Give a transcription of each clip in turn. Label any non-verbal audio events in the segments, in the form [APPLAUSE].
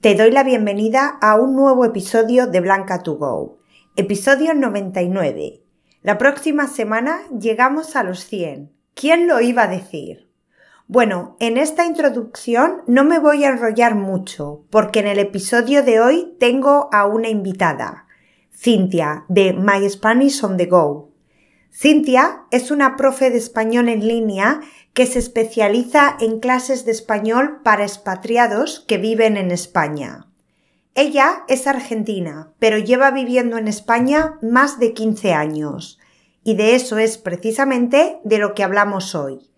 Te doy la bienvenida a un nuevo episodio de Blanca to Go, episodio 99. La próxima semana llegamos a los 100. ¿Quién lo iba a decir? Bueno, en esta introducción no me voy a enrollar mucho, porque en el episodio de hoy tengo a una invitada, Cintia, de My Spanish on the Go. Cintia es una profe de español en línea que se especializa en clases de español para expatriados que viven en España. Ella es argentina, pero lleva viviendo en España más de 15 años, y de eso es precisamente de lo que hablamos hoy.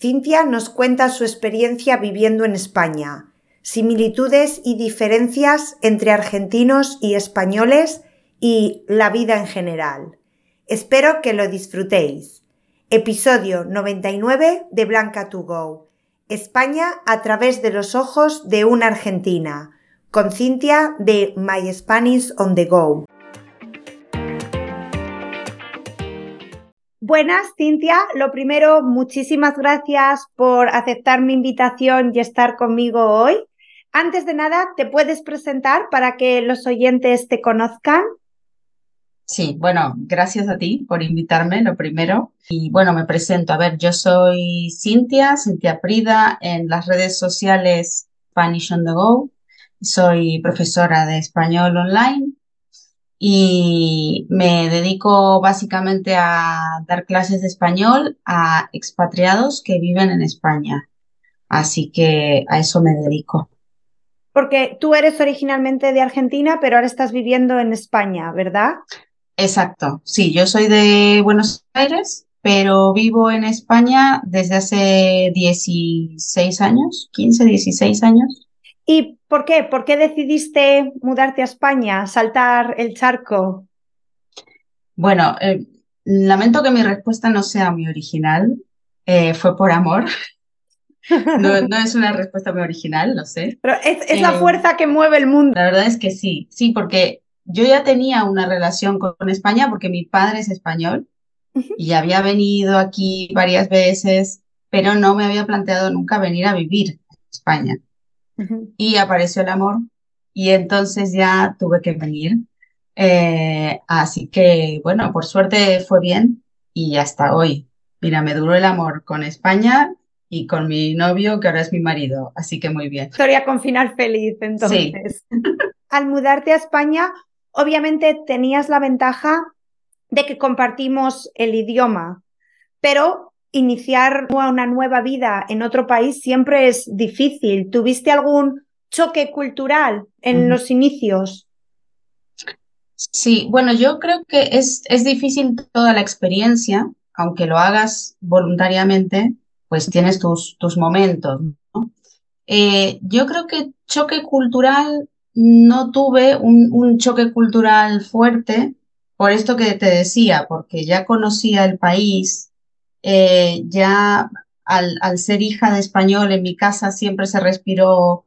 Cintia nos cuenta su experiencia viviendo en España, similitudes y diferencias entre argentinos y españoles y la vida en general. Espero que lo disfrutéis. Episodio 99 de Blanca to Go. España a través de los ojos de una argentina. Con Cintia de My Spanish on the Go. Buenas, Cintia. Lo primero, muchísimas gracias por aceptar mi invitación y estar conmigo hoy. Antes de nada, ¿te puedes presentar para que los oyentes te conozcan? Sí, bueno, gracias a ti por invitarme, lo primero. Y bueno, me presento. A ver, yo soy Cintia, Cintia Prida, en las redes sociales Spanish on the Go. Soy profesora de español online y me dedico básicamente a dar clases de español a expatriados que viven en España. Así que a eso me dedico. Porque tú eres originalmente de Argentina, pero ahora estás viviendo en España, ¿verdad? Exacto, sí, yo soy de Buenos Aires, pero vivo en España desde hace 16 años, 15, 16 años. ¿Y por qué? ¿Por qué decidiste mudarte a España, saltar el charco? Bueno, eh, lamento que mi respuesta no sea muy original, eh, fue por amor. [LAUGHS] No, no, es una respuesta muy original, lo sé. Pero es, es la eh, fuerza que mueve el mundo. La verdad es que sí, sí, porque yo ya tenía una relación con, España porque mi padre es español y había venido aquí varias veces, pero no me había planteado nunca venir a vivir en España. Y apareció el amor y entonces ya tuve que venir. Eh, así que, bueno, por suerte fue bien y hasta hoy. Mira, me duró el amor con España y con mi novio, que ahora es mi marido. Así que muy bien. Historia con final feliz, entonces. Sí. [LAUGHS] Al mudarte a España, obviamente tenías la ventaja de que compartimos el idioma, pero iniciar una nueva vida en otro país siempre es difícil. ¿Tuviste algún choque cultural en los inicios? Sí, bueno, yo creo que es, es difícil toda la experiencia, aunque lo hagas voluntariamente, pues tienes tus, tus momentos. Eh, yo creo que choque cultural no tuve un, choque cultural fuerte por esto que te decía, porque ya conocía el país, eh, ya al, ser hija de español en mi casa siempre se respiró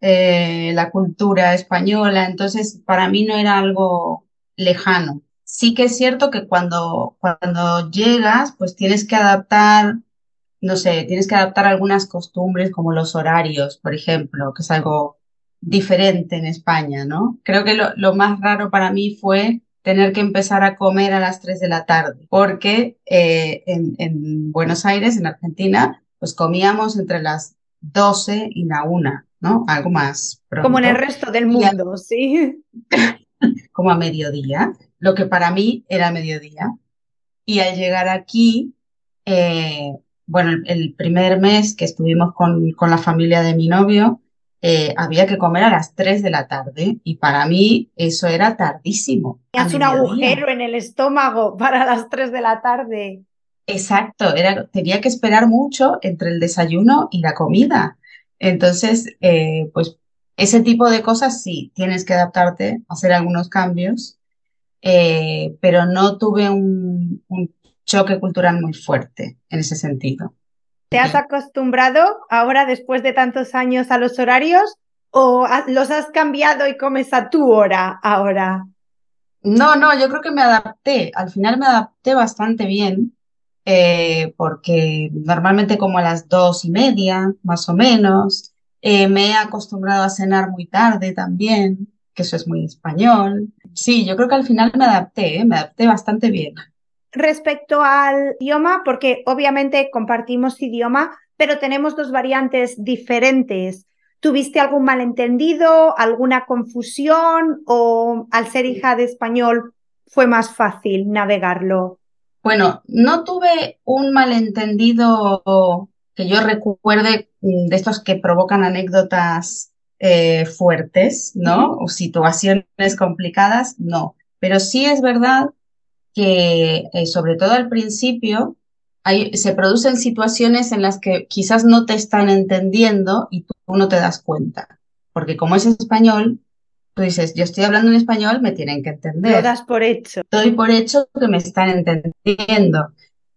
eh, la cultura española, entonces para mí no era algo lejano. Sí que es cierto que cuando, cuando llegas, pues tienes que adaptar, no sé, tienes que adaptar algunas costumbres como los horarios, por ejemplo, que es algo diferente en España, ¿no? Creo que lo, más raro para mí fue tener que empezar a comer a las 3 de la tarde, porque eh, en, Buenos Aires, en Argentina, pues comíamos entre las 12 y la 1, ¿no? Algo más pronto. Como en el resto del mundo, [LAUGHS] sí. Como a mediodía, lo que para mí era mediodía. Y al llegar aquí, eh, bueno, el, primer mes que estuvimos con, con la familia de mi novio, eh, había que comer a las 3 de la tarde y para mí eso era tardísimo. Tenías un agujero en el estómago para las 3 de la tarde. Exacto, era, tenía que esperar mucho entre el desayuno y la comida. Entonces, eh, pues ese tipo de cosas sí, tienes que adaptarte, hacer algunos cambios, eh, pero no tuve un choque cultural muy fuerte en ese sentido. ¿Te has acostumbrado ahora, después de tantos años, a los horarios o los has cambiado y comes a tu hora ahora? No, no, yo creo que me adapté. Al final me adapté bastante bien eh, porque normalmente como a las dos y media, más o menos, Eh, me he acostumbrado a cenar muy tarde también, que eso es muy español. Sí, yo creo que al final me adapté, ¿eh? me adapté bastante bien. Respecto al idioma, porque obviamente compartimos idioma, pero tenemos dos variantes diferentes. ¿Tuviste algún malentendido, alguna confusión o al ser hija de español fue más fácil navegarlo? Bueno, no tuve un malentendido que yo recuerde de estos que provocan anécdotas eh, fuertes, ¿no? O situaciones complicadas, no. Pero sí es verdad que, eh, sobre todo al principio, se producen situaciones en las que quizás no te están entendiendo y tú no te das cuenta. Porque como es español, tú dices, yo estoy hablando en español, me tienen que entender. Lo das por hecho. Doy por hecho que me están entendiendo.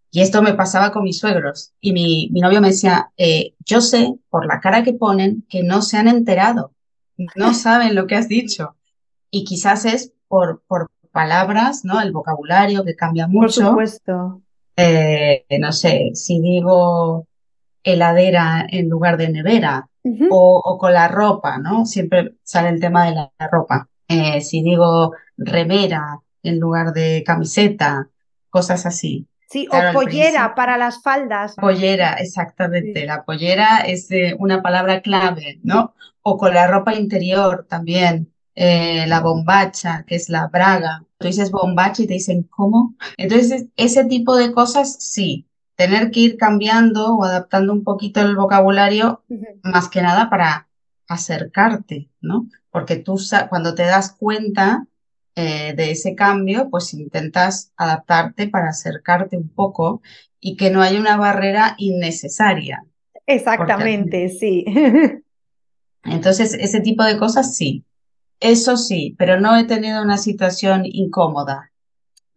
Y esto me pasaba con mis suegros. Y mi, mi novio me decía, eh, yo sé por la cara que ponen que no se han enterado, no [LAUGHS] saben lo que has dicho. Y quizás es por, por palabras, ¿no? El vocabulario que cambia mucho. Por supuesto. Eh, no sé, si digo heladera en lugar de nevera o, o, con la ropa, ¿no? Siempre sale el tema de la, ropa. Eh, si digo remera en lugar de camiseta, cosas así. Sí, o pollera para las faldas. Pollera, exactamente. La pollera es una palabra clave, ¿no? O con la ropa interior también. Eh, la bombacha, que es la braga. Tú dices bombacha y te dicen, ¿cómo? Entonces, ese tipo de cosas, sí. Tener que ir cambiando o adaptando un poquito el vocabulario, más que nada para acercarte, ¿no? Porque tú cuando te das cuenta, eh, de ese cambio, pues intentas adaptarte para acercarte un poco y que no haya una barrera innecesaria. Exactamente, sí. [LAUGHS] Entonces, ese tipo de cosas sí. Eso sí, pero no he tenido una situación incómoda.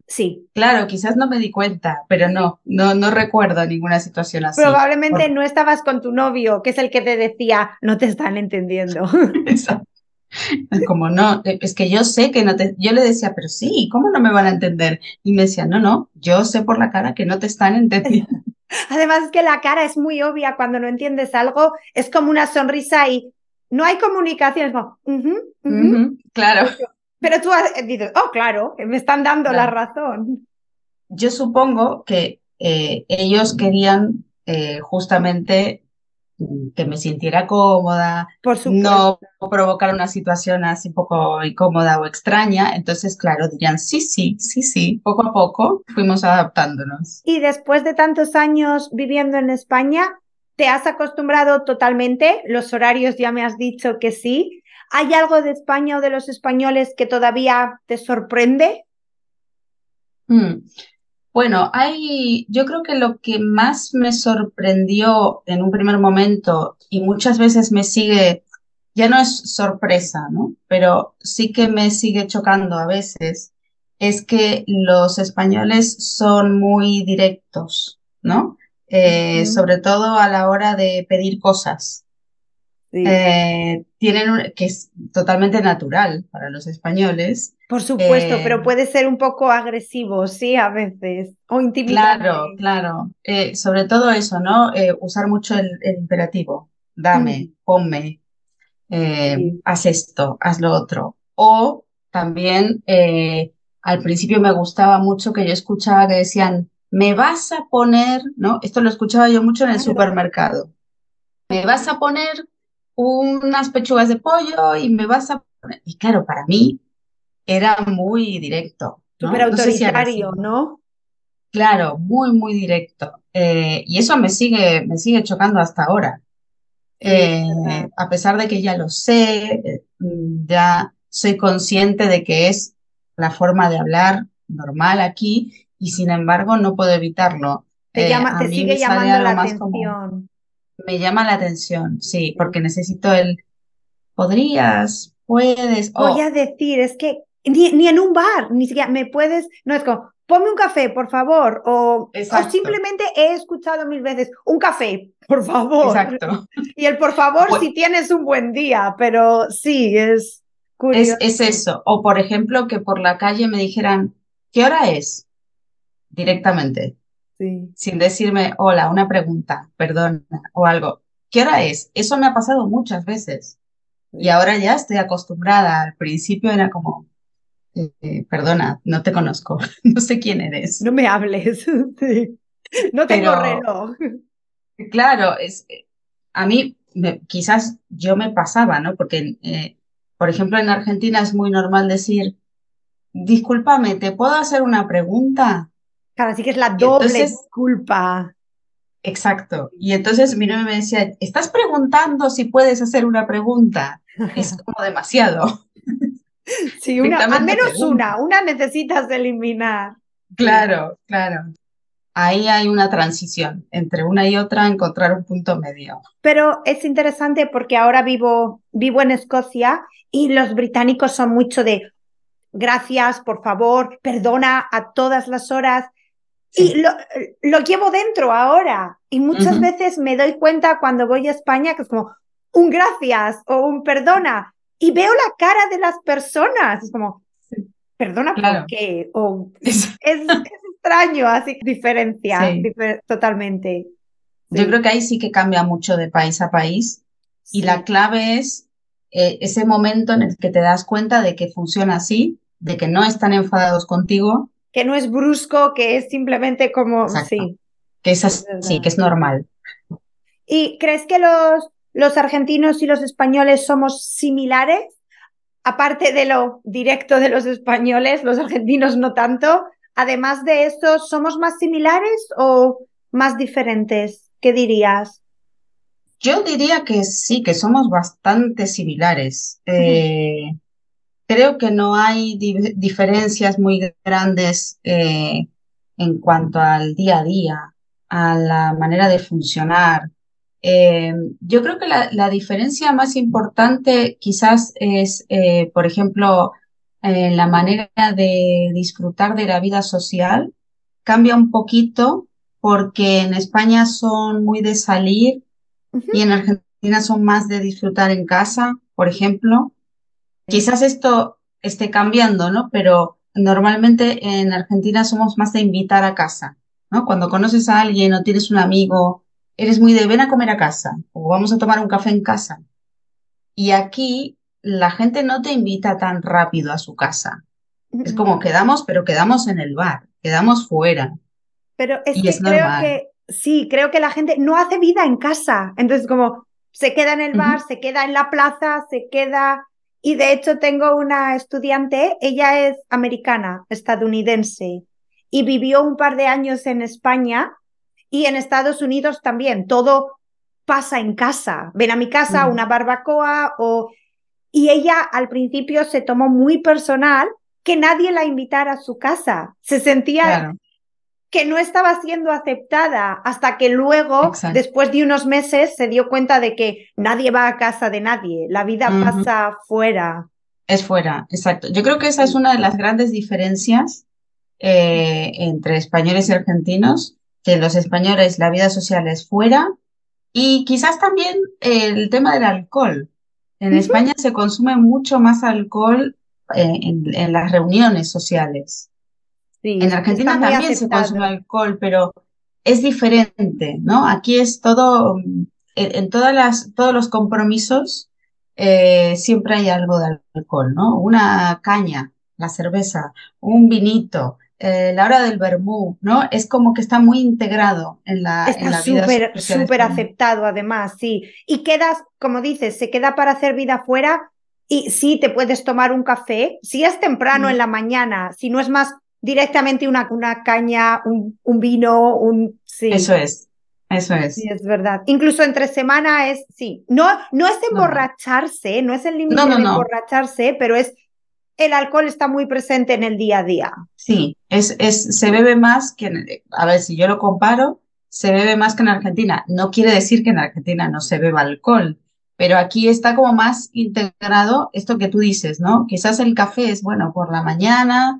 Sí. Claro, quizás no me di cuenta, pero no, no, no recuerdo ninguna situación así. Probablemente no estabas con tu novio, que es el que te decía, no te están entendiendo. [LAUGHS] Exacto. [LAUGHS] Como no, es que yo sé que no te, yo le decía, pero sí, ¿cómo no me van a entender? Y me decía, no, no, yo sé por la cara que no te están entendiendo. [LAUGHS] Además es que la cara es muy obvia cuando no entiendes algo, es como una sonrisa y no hay comunicación, es como, claro. Pero tú dices, oh, claro, me están dando la razón. Yo supongo que eh, ellos querían eh, justamente que me sintiera cómoda, no provocar una situación así un poco incómoda o extraña. Entonces, claro, dirían, sí, sí, sí, sí, poco a poco fuimos adaptándonos. Y después de tantos años viviendo en España, ¿te has acostumbrado totalmente? Los horarios ya me has dicho que sí. ¿Hay algo de España o de los españoles que todavía te sorprende? Hmm. Bueno, hay, yo creo que lo que más me sorprendió en un primer momento y muchas veces me sigue, ya no es sorpresa, ¿no? Pero sí que me sigue chocando a veces, es que los españoles son muy directos, ¿no? Eh, sobre todo a la hora de pedir cosas. Eh, tienen que es totalmente natural para los españoles. Por supuesto, pero eh, puede ser un poco agresivo, sí, a veces, o intimidante. Claro, claro. Eh, sobre todo eso, ¿no? usar mucho el, imperativo. Dame, ponme, haz esto, haz lo otro. O también, al principio me gustaba mucho que yo escuchaba que decían, me vas a poner, ¿no? Esto lo escuchaba yo mucho en el supermercado. Me vas a poner unas pechugas de pollo y me vas a poner. Y claro, para mí era muy directo. ¿no? Súper autoritario, ¿no? Claro, muy, muy directo. Eh, y eso me sigue, me sigue chocando hasta ahora. Eh, a pesar de que ya lo sé, eh, ya soy consciente de que es la forma de hablar normal aquí y sin embargo no puedo evitarlo. Te, llama, te sigue llamando la atención. Me llama la atención, sí, porque necesito el podrías, puedes. Voy a decir, es que ni, en un bar, ni siquiera me puedes, no es como, ponme un café, por favor, o, o, simplemente he escuchado mil veces, un café, por favor. Exacto. [LAUGHS] Y el por favor pues si tienes un buen día, pero sí, es curioso. Es, es eso, o por ejemplo, que por la calle me dijeran, ¿qué hora es? Directamente sin decirme, hola, una pregunta, perdón, o algo. ¿qué hora es? Eso me ha pasado muchas veces. Y ahora ya estoy acostumbrada. Al principio era como, eh, perdona, no te conozco, [LAUGHS] no sé quién eres. No me hables. [LAUGHS] No tengo reloj. Claro, es, a mí quizás yo me pasaba, ¿no? Porque, eh, por ejemplo, en Argentina es muy normal decir, discúlpame, ¿te puedo hacer una pregunta? Claro, así que es la doble culpa. Exacto. Y entonces mi novio me decía, ¿estás preguntando si puedes hacer una pregunta? Es como demasiado. [LAUGHS] Sí, una, al menos una, una necesitas eliminar. Claro, claro. Ahí hay una transición entre una y otra, encontrar un punto medio. Pero es interesante porque ahora vivo, vivo en Escocia y los británicos son mucho de gracias, por favor, perdona a todas las horas. Y lo, lo, llevo dentro ahora. Y muchas veces me doy cuenta cuando voy a España que es como un gracias o un perdona. Y veo la cara de las personas. Es como, perdona por qué. O, [LAUGHS] es, es, extraño, así diferencia totalmente. Yo creo que ahí sí que cambia mucho de país a país. Y la clave es eh, ese momento en el que te das cuenta de que funciona así, de que no están enfadados contigo que no es brusco, que es simplemente como, sí. Que es sí, que es normal. ¿Y crees que los, los argentinos y los españoles somos similares? Aparte de lo directo de los españoles, los argentinos no tanto. Además de eso, ¿somos más similares o más diferentes? ¿Qué dirías? Yo diría que sí, que somos bastante similares. eh, creo que no hay diferencias muy grandes eh, en cuanto al día a día, a la manera de funcionar. Eh, yo creo que la, diferencia más importante quizás es, eh, por ejemplo, la manera de disfrutar de la vida social cambia un poquito porque en España son muy de salir y en Argentina son más de disfrutar en casa, por ejemplo. Quizás esto esté cambiando, ¿no? Pero normalmente en Argentina somos más de invitar a casa, ¿no? Cuando conoces a alguien o tienes un amigo, eres muy de ven a comer a casa o vamos a tomar un café en casa. Y aquí la gente no te invita tan rápido a su casa. Es como quedamos, pero quedamos en el bar, quedamos fuera. Pero es que creo que sí, creo que la gente no hace vida en casa. Entonces, como se queda en el bar, se queda en la plaza, se queda y de hecho tengo una estudiante, ella es americana, estadounidense, y vivió un par de años en España y en Estados Unidos también. Todo pasa en casa. Ven a mi casa, mm. una barbacoa o... Y ella al principio se tomó muy personal que nadie la invitara a su casa. Se sentía que no estaba siendo aceptada hasta que luego, después de unos meses, se dio cuenta de que nadie va a casa de nadie, la vida pasa fuera. Es fuera, exacto. Yo creo que esa es una de las grandes diferencias eh, entre españoles y argentinos, que los españoles la vida social es fuera y quizás también el tema del alcohol. En España se consume mucho más alcohol eh, en las reuniones sociales en Argentina también se consume alcohol, pero es diferente, ¿no? Aquí es todo, en, todas las, todos los compromisos eh, siempre hay algo de alcohol, ¿no? Una caña, la cerveza, un vinito, eh, la hora del vermú, ¿no? Es como que está muy integrado en la, está en la vida. Súper, súper aceptado además, sí. Y quedas, como dices, se queda para hacer vida fuera y sí, te puedes tomar un café, si es temprano en la mañana, si no es más directamente una, una caña, un, un, vino, un... Sí. Eso es, eso es. Sí, es verdad. Incluso entre semana es, sí, no, no es emborracharse, no, es el límite de emborracharse, pero es el alcohol está muy presente en el día a día. Sí, es, es, se bebe más que, a ver, si yo lo comparo, se bebe más que en Argentina. No quiere decir que en Argentina no se beba alcohol, pero aquí está como más integrado esto que tú dices, ¿no? Quizás el café es bueno por la mañana,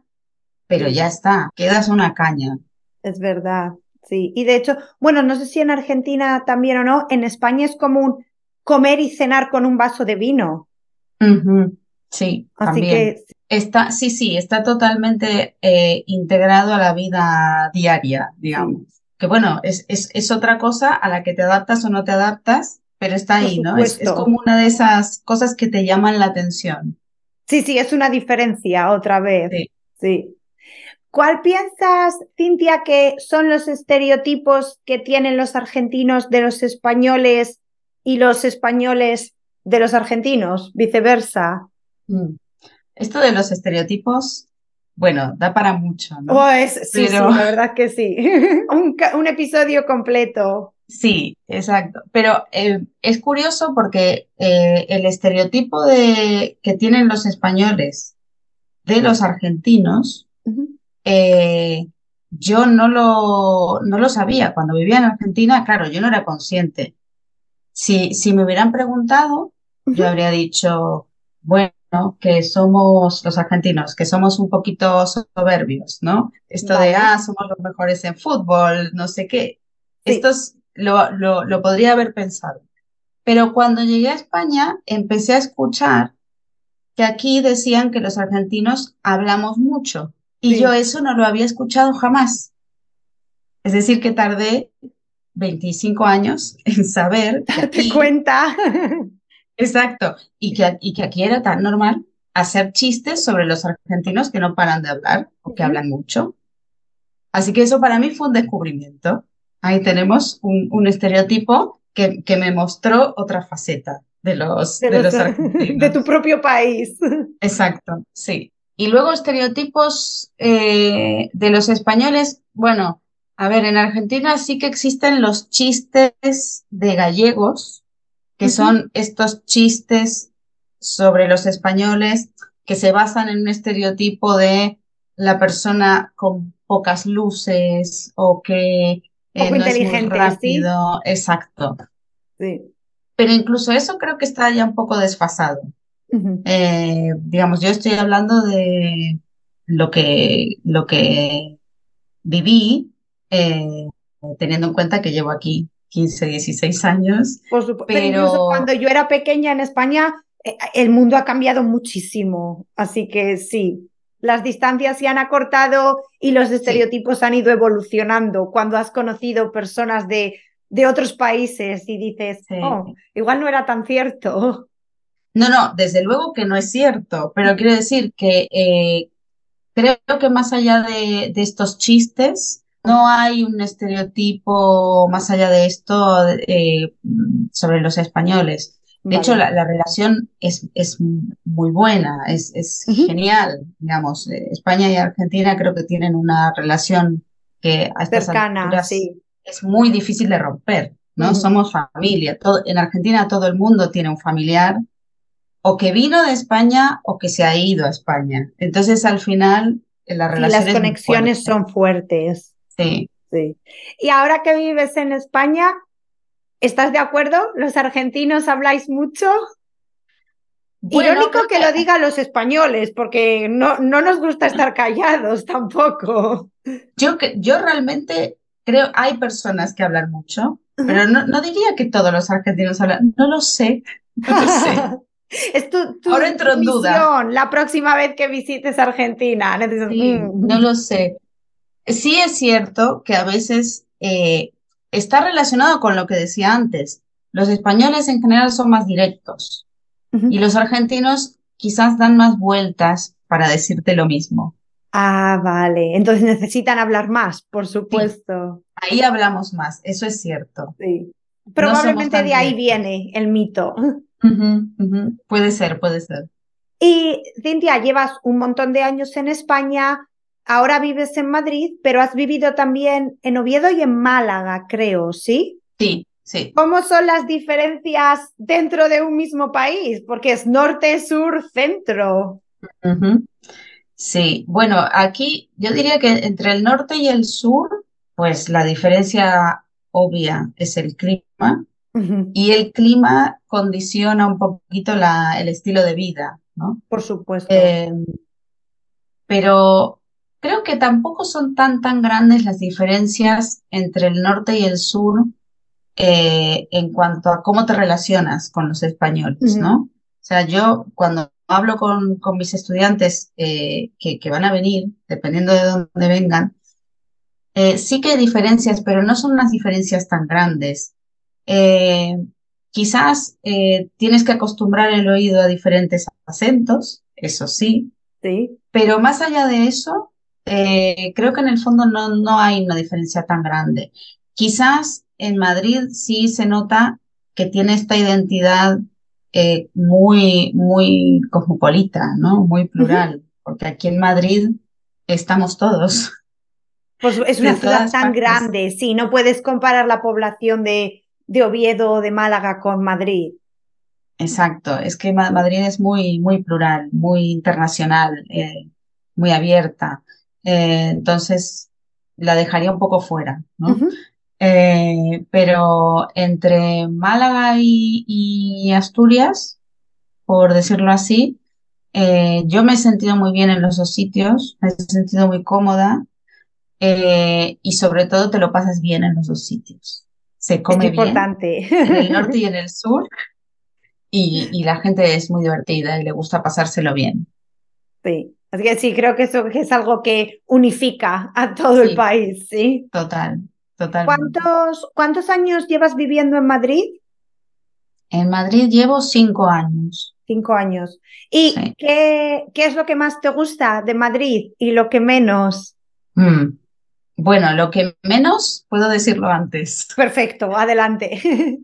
pero ya está, quedas una caña. Es verdad, sí. Y de hecho, bueno, no sé si en Argentina también o no, en España es común comer y cenar con un vaso de vino. Sí, Así que está, sí, sí, está totalmente eh, integrado a la vida diaria, digamos. Que bueno, es, es, es otra cosa a la que te adaptas o no te adaptas, pero está ahí, ¿no? Es, como una de esas cosas que te llaman la atención. Sí, sí, es una diferencia otra vez. sí. ¿Cuál piensas, Cintia, que son los estereotipos que tienen los argentinos de los españoles y los españoles de los argentinos, viceversa? Mm. Esto de los estereotipos, bueno, da para mucho, ¿no? Pues, sí, sí, la verdad que sí. [LAUGHS] un, episodio completo. Sí, exacto. Pero eh, es curioso porque eh, el estereotipo de, que tienen los españoles de los argentinos eh, yo no lo, no lo sabía. Cuando vivía en Argentina, claro, yo no era consciente. Si, si me hubieran preguntado, yo habría dicho, bueno, que somos los argentinos, que somos un poquito soberbios, ¿no? Esto de, ah, somos los mejores en fútbol, no sé qué. Esto lo, lo, lo podría haber pensado. Pero cuando llegué a España, empecé a escuchar que aquí decían que los argentinos hablamos mucho. Y yo eso no lo había escuchado jamás. Es decir, que tardé 25 años [LAUGHS] en saber. [LAUGHS] Que aquí, cuenta. Exacto. Y que, y que aquí era tan normal hacer chistes sobre los argentinos que no paran de hablar o que hablan mucho. Así que eso para mí fue un descubrimiento. Ahí tenemos un, un estereotipo que, que, me mostró otra faceta de los, de, los, argentinos. [LAUGHS] De tu propio país. Exacto, sí. Y luego estereotipos eh, de los españoles, bueno, a ver, en Argentina sí que existen los chistes de gallegos, que son estos chistes sobre los españoles que se basan en un estereotipo de la persona con pocas luces o que eh, no es muy rápido. Exacto. Sí. Pero incluso eso creo que está ya un poco desfasado. Eh, digamos, yo estoy hablando de lo que, lo que viví, eh, teniendo en cuenta que llevo aquí 15, 16 años. Por supuesto, pero... incluso cuando yo era pequeña en España, eh, el mundo ha cambiado muchísimo. Así que sí, las distancias se han acortado y los estereotipos han ido evolucionando. Cuando has conocido personas de, de otros países y dices, oh, igual no era tan cierto. No, no, desde luego que no es cierto, pero quiero decir que eh, creo que más allá de, estos chistes, no hay un estereotipo más allá de esto eh, sobre los españoles. De hecho, la, relación es, es, muy buena, es, es genial, digamos. Eh, España y Argentina creo que tienen una relación que a estas Cercana, sí. es muy difícil de romper, ¿no? Somos familia. Todo, en Argentina todo el mundo tiene un familiar o que vino de España o que se ha ido a España. Entonces, al final, la relación. las conexiones son fuertes. Sí. sí. Y ahora que vives en España, ¿estás de acuerdo? ¿Los argentinos habláis mucho? Irónico que, lo digan los españoles, porque no, no nos gusta estar [LAUGHS] callados tampoco. Yo, yo realmente creo, hay personas que hablan mucho, pero no, no diría que todos los argentinos hablan, no lo sé, no lo sé. [LAUGHS] Es tu, Ahora entro en duda. La próxima vez que visites Argentina. Mm". No lo sé. Sí es cierto que a veces eh, está relacionado con lo que decía antes. Los españoles en general son más directos y los argentinos quizás dan más vueltas para decirte lo mismo. Ah, vale. Entonces necesitan hablar más, por supuesto. Ahí hablamos más, eso es cierto. Sí. Probablemente de ahí viene el mito. Puede ser, puede ser. Y Cintia, llevas un montón de años en España, ahora vives en Madrid, pero has vivido también en Oviedo y en Málaga, creo, ¿sí? Sí, sí. ¿Cómo son las diferencias dentro de un mismo país? Porque es norte, sur, centro. Sí, bueno, aquí yo diría que entre el norte y el sur, pues la diferencia obvia es el clima. Y el clima condiciona un poquito la, el estilo de vida, ¿no? Por supuesto. Em, pero creo que tampoco son tan, tan grandes las diferencias entre el norte y el sur eh, en cuanto a cómo te relacionas con los españoles, ¿no? O sea, yo cuando hablo con, con mis estudiantes eh, que, que, van a venir, dependiendo de dónde vengan, eh, sí que hay diferencias, pero no son unas diferencias tan grandes. Eh, Quizás eh, tienes que acostumbrar el oído a diferentes acentos, eso sí, Sí. pero más allá de eso, eh, creo que en el fondo no, no hay una diferencia tan grande. Quizás en Madrid sí se nota que tiene esta identidad eh, muy, muy cosmopolita, ¿no? Muy plural, porque aquí en Madrid estamos todos. Pues es una ciudad tan partes. grande, sí, no puedes comparar la población de, de Oviedo o de Málaga con Madrid. Exacto, es que Ma- Madrid es muy, muy plural, muy internacional, eh, muy abierta. Eh, entonces, la dejaría un poco fuera, ¿no? Eh, pero entre Málaga y, y Asturias, por decirlo así, yo me he sentido muy bien en los dos sitios, me he sentido muy cómoda y sobre todo te lo pasas bien en los dos sitios. Se Es come bien importante. en el [LAUGHS] norte y en el sur y, y la gente es muy divertida y le gusta pasárselo bien. Sí. Así que sí, creo que eso es algo que unifica a todo el país, sí. Total, totalmente. ¿Cuántos, cuántos años llevas viviendo en Madrid? En Madrid llevo cinco años. Cinco años. ¿Y Sí. qué, qué es lo que más te gusta de Madrid y lo que menos? Mm. Bueno, lo que menos, puedo decirlo antes. [LAUGHS] Perfecto, adelante.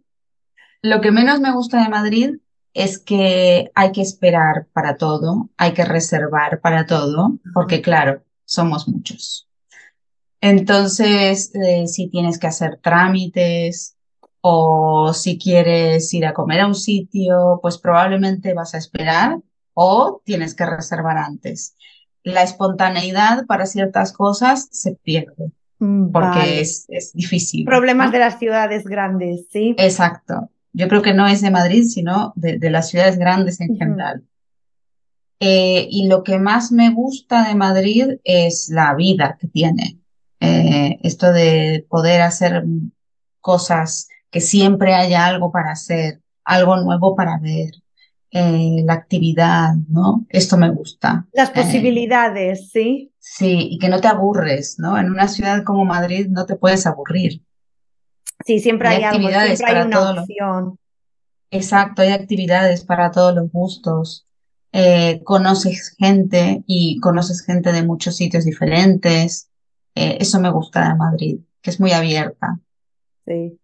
Lo que menos me gusta de Madrid es que hay que esperar para todo, hay que reservar para todo, porque claro, somos muchos. Entonces, eh, si tienes que hacer trámites o si quieres ir a comer a un sitio, pues probablemente vas a esperar o tienes que reservar antes. La espontaneidad para ciertas cosas se pierde porque Vale. es, es difícil, Problemas ¿no? de las ciudades grandes, sí. Exacto. Yo creo que no es de Madrid, sino de, de las ciudades grandes en general. Eh, y lo que más me gusta de Madrid es la vida que tiene. Eh, esto de poder hacer cosas, que siempre haya algo para hacer, algo nuevo para ver, eh, la actividad, ¿no? Esto me gusta. Las Eh, posibilidades, sí. sí, y que no te aburres, ¿no? En una ciudad como Madrid no te puedes aburrir. Sí, siempre Hay hay algo, actividades siempre hay para una los opción. Exacto, hay actividades para todos los gustos. Eh, conoces gente y conoces gente de muchos sitios diferentes. Eh, eso me gusta de Madrid, que es muy abierta. Sí.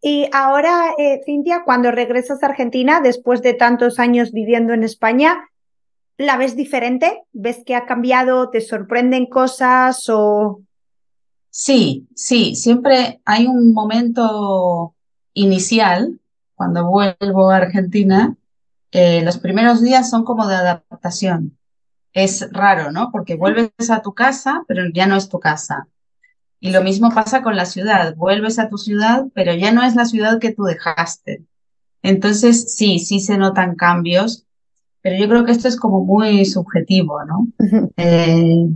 Y ahora, eh, Cintia, cuando regresas a Argentina, después de tantos años viviendo en España, ¿la ves diferente? ¿Ves que ha cambiado? ¿Te sorprenden cosas? O Sí, sí, siempre hay un momento inicial cuando vuelvo a Argentina. eh, los primeros días son como de adaptación. Es raro, ¿no? Porque vuelves a tu casa, pero ya no es tu casa. Y lo mismo pasa con la ciudad. Vuelves a tu ciudad, pero ya no es la ciudad que tú dejaste. Entonces, sí, sí se notan cambios, pero yo creo que esto es como muy subjetivo, ¿no? Eh,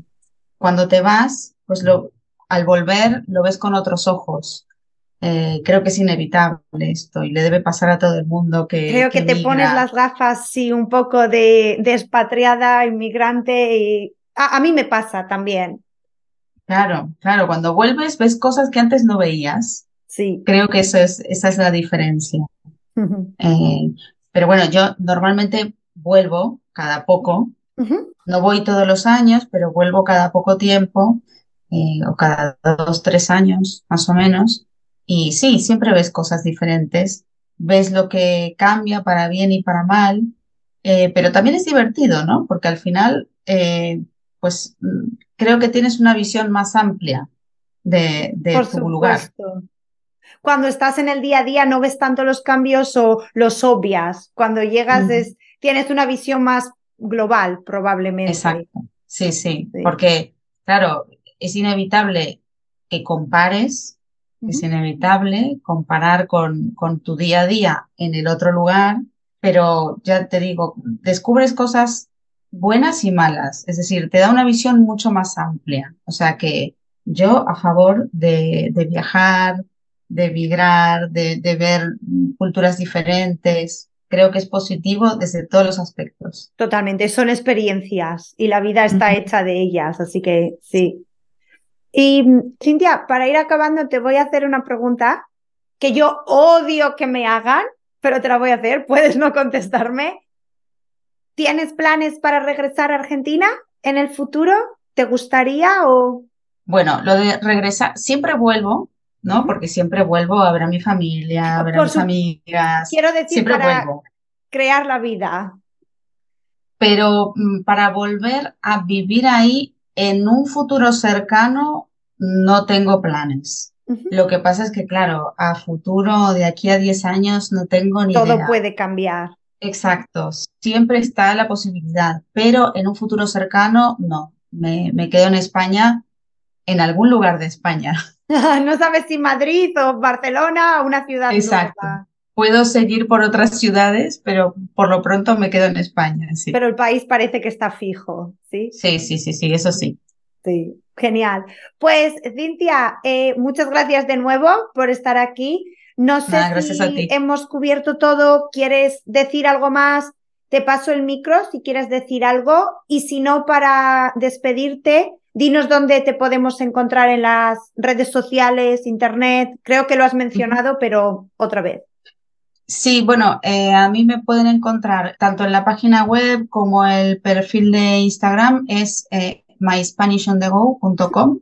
cuando te vas, pues lo, al volver lo ves con otros ojos. Eh, creo que es inevitable esto y le debe pasar a todo el mundo que, creo que que te pones las gafas, sí, un poco de, de expatriada, inmigrante, y a, a mí me pasa también, Claro, claro, cuando vuelves ves cosas que antes no veías. sí. Creo que eso es, esa es la diferencia. Eh, pero bueno, yo normalmente vuelvo cada poco. No voy todos los años, pero vuelvo cada poco tiempo, eh, o cada dos, tres años, más o menos. Y sí, siempre ves cosas diferentes, ves lo que cambia para bien y para mal, eh, pero también es divertido, ¿no? Porque al final, eh, pues mm, creo que tienes una visión más amplia de, de Por tu lugar. Cuando estás en el día a día no ves tanto los cambios o los obvias. Cuando llegas es, tienes una visión más global, probablemente. Exacto, sí, sí, Sí. porque claro, es inevitable que compares, es inevitable comparar con, con tu día a día en el otro lugar, pero ya te digo, descubres cosas buenas y malas, es decir, te da una visión mucho más amplia. O sea que yo a favor de, de viajar, de migrar, de, de ver culturas diferentes, creo que es positivo desde todos los aspectos. Totalmente, son experiencias y la vida está hecha de ellas, así que sí. Y Cintia, para ir acabando, te voy a hacer una pregunta que yo odio que me hagan, pero te la voy a hacer, puedes no contestarme. ¿Tienes planes para regresar a Argentina en el futuro? ¿Te gustaría o...? Bueno, lo de regresar, siempre vuelvo, ¿no? Porque siempre vuelvo a ver a mi familia, a ver a mis amigas. Quiero decir, para crear la vida. Pero mm, para volver a vivir ahí en un futuro cercano, no tengo planes. Lo que pasa es que, claro, a futuro, de aquí a 10 años, no tengo ni Todo puede cambiar. Exacto, siempre está la posibilidad, pero en un futuro cercano, no. Me, me quedo en España, en algún lugar de España. [LAUGHS] [LAUGHS] no sabes si Madrid o Barcelona o una ciudad. Exacto. Puedo seguir por otras ciudades, pero por lo pronto me quedo en España. Sí. Pero el país parece que está fijo, ¿sí? Sí, sí, sí, sí, eso sí. Sí, genial. Pues Cintia, eh, muchas gracias de nuevo por estar aquí. No sé si hemos cubierto todo. ¿Quieres decir algo más? Te paso el micro si quieres decir algo. Y si no, para despedirte, dinos dónde te podemos encontrar en las redes sociales, internet. Creo que lo has mencionado, pero otra vez. Sí, bueno, eh, a mí me pueden encontrar tanto en la página web como el perfil de Instagram. Es eh, myspanishonthego.com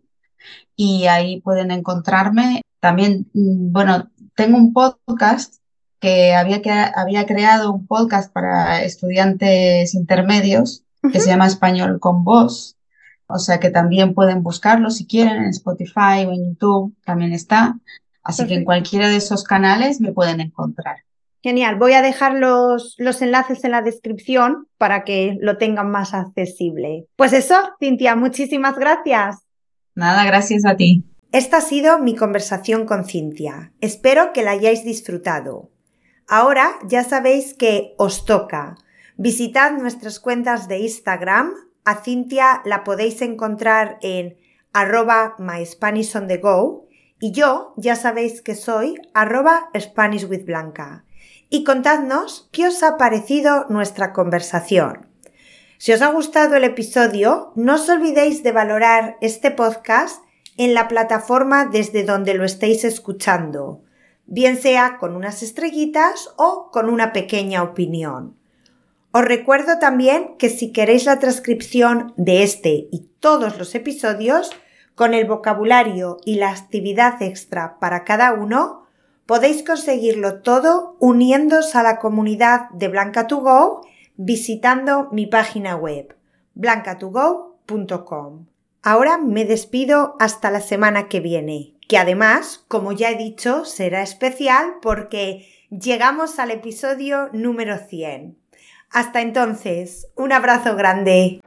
y ahí pueden encontrarme. También, mm, bueno, tengo un podcast que había, que había creado un podcast para estudiantes intermedios que se llama Español con Voz. O sea que también pueden buscarlo si quieren en Spotify o en YouTube, también está. Así que en cualquiera de esos canales me pueden encontrar. Genial, voy a dejar los, los, enlaces en la descripción para que lo tengan más accesible. Pues eso, Cintia, muchísimas gracias. Nada, gracias a ti. Esta ha sido mi conversación con Cintia. Espero que la hayáis disfrutado. Ahora ya sabéis que os toca. Visitad nuestras cuentas de Instagram. A Cintia la podéis encontrar en arroba go y yo ya sabéis que soy arroba SpanishWithBlanca y contadnos qué os ha parecido nuestra conversación. Si os ha gustado el episodio, no os olvidéis de valorar este podcast en la plataforma desde donde lo estéis escuchando, bien sea con unas estrellitas o con una pequeña opinión. Os recuerdo también que si queréis la transcripción de este y todos los episodios, con el vocabulario y la actividad extra para cada uno, Podéis conseguirlo todo uniéndose a la comunidad de Blanca2Go visitando mi página web blancatogo.com. Ahora me despido hasta la semana que viene, que además, como ya he dicho, será especial porque llegamos al episodio número 100. Hasta entonces, un abrazo grande.